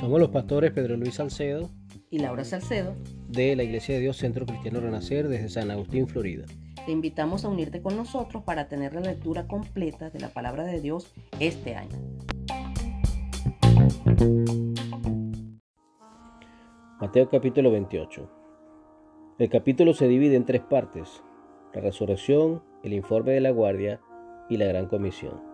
Somos los pastores Pedro Luis Salcedo y Laura Salcedo de la Iglesia de Dios Centro Cristiano Renacer desde San Agustín, Florida. Te invitamos a unirte con nosotros para tener la lectura completa de la palabra de Dios este año. Mateo capítulo 28. El capítulo se divide en tres partes, la resurrección, el informe de la guardia y la gran comisión.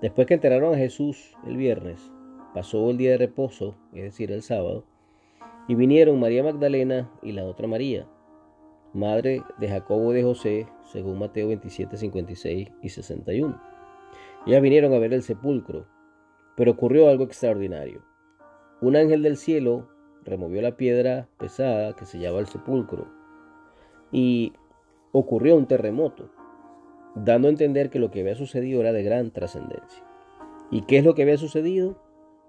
Después que enteraron a Jesús el viernes, pasó el día de reposo, es decir, el sábado, y vinieron María Magdalena y la otra María, madre de Jacobo de José, según Mateo 27, 56 y 61. Ellas vinieron a ver el sepulcro, pero ocurrió algo extraordinario. Un ángel del cielo removió la piedra pesada que se llama el sepulcro y ocurrió un terremoto, dando a entender que lo que había sucedido era de gran trascendencia. ¿Y qué es lo que había sucedido?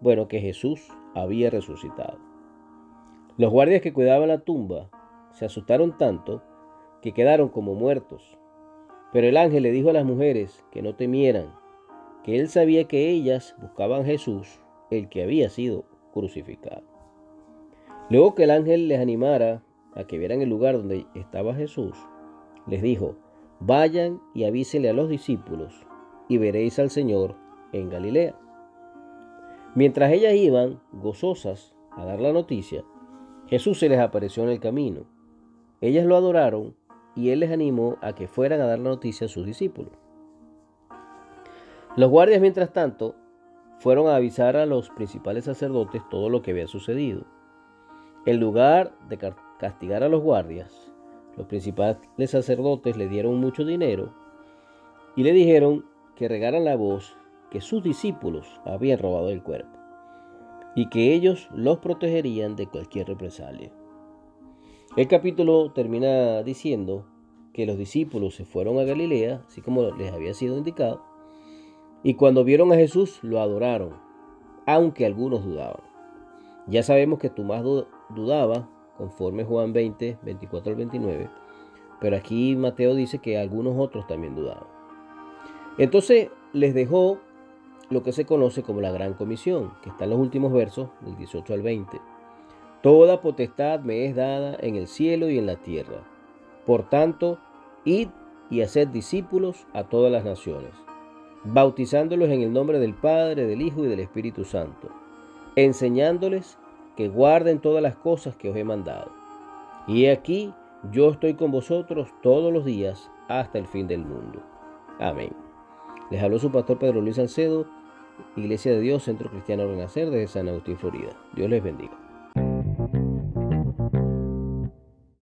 Bueno, que Jesús había resucitado. Los guardias que cuidaban la tumba se asustaron tanto que quedaron como muertos. Pero el ángel le dijo a las mujeres que no temieran, que él sabía que ellas buscaban a Jesús, el que había sido crucificado. Luego que el ángel les animara a que vieran el lugar donde estaba Jesús, les dijo, vayan y avísenle a los discípulos y veréis al Señor en Galilea. Mientras ellas iban, gozosas, a dar la noticia, Jesús se les apareció en el camino. Ellas lo adoraron y él les animó a que fueran a dar la noticia a sus discípulos. Los guardias, mientras tanto, fueron a avisar a los principales sacerdotes todo lo que había sucedido. En lugar de castigar a los guardias, los principales sacerdotes le dieron mucho dinero y le dijeron que regaran la voz que sus discípulos habían robado el cuerpo y que ellos los protegerían de cualquier represalia. El capítulo termina diciendo que los discípulos se fueron a Galilea, así como les había sido indicado, y cuando vieron a Jesús lo adoraron, aunque algunos dudaban. Ya sabemos que Tomás dudaba, conforme Juan 20, 24 al 29, pero aquí Mateo dice que algunos otros también dudaban. Entonces les dejó lo que se conoce como la Gran Comisión, que está en los últimos versos, del 18 al 20. Toda potestad me es dada en el cielo y en la tierra. Por tanto, id y haced discípulos a todas las naciones bautizándolos en el nombre del Padre, del Hijo y del Espíritu Santo, enseñándoles que guarden todas las cosas que os he mandado. Y aquí, yo estoy con vosotros todos los días hasta el fin del mundo. Amén. Les habló su pastor Pedro Luis Salcedo, Iglesia de Dios, Centro Cristiano Renacer desde San Agustín, Florida. Dios les bendiga.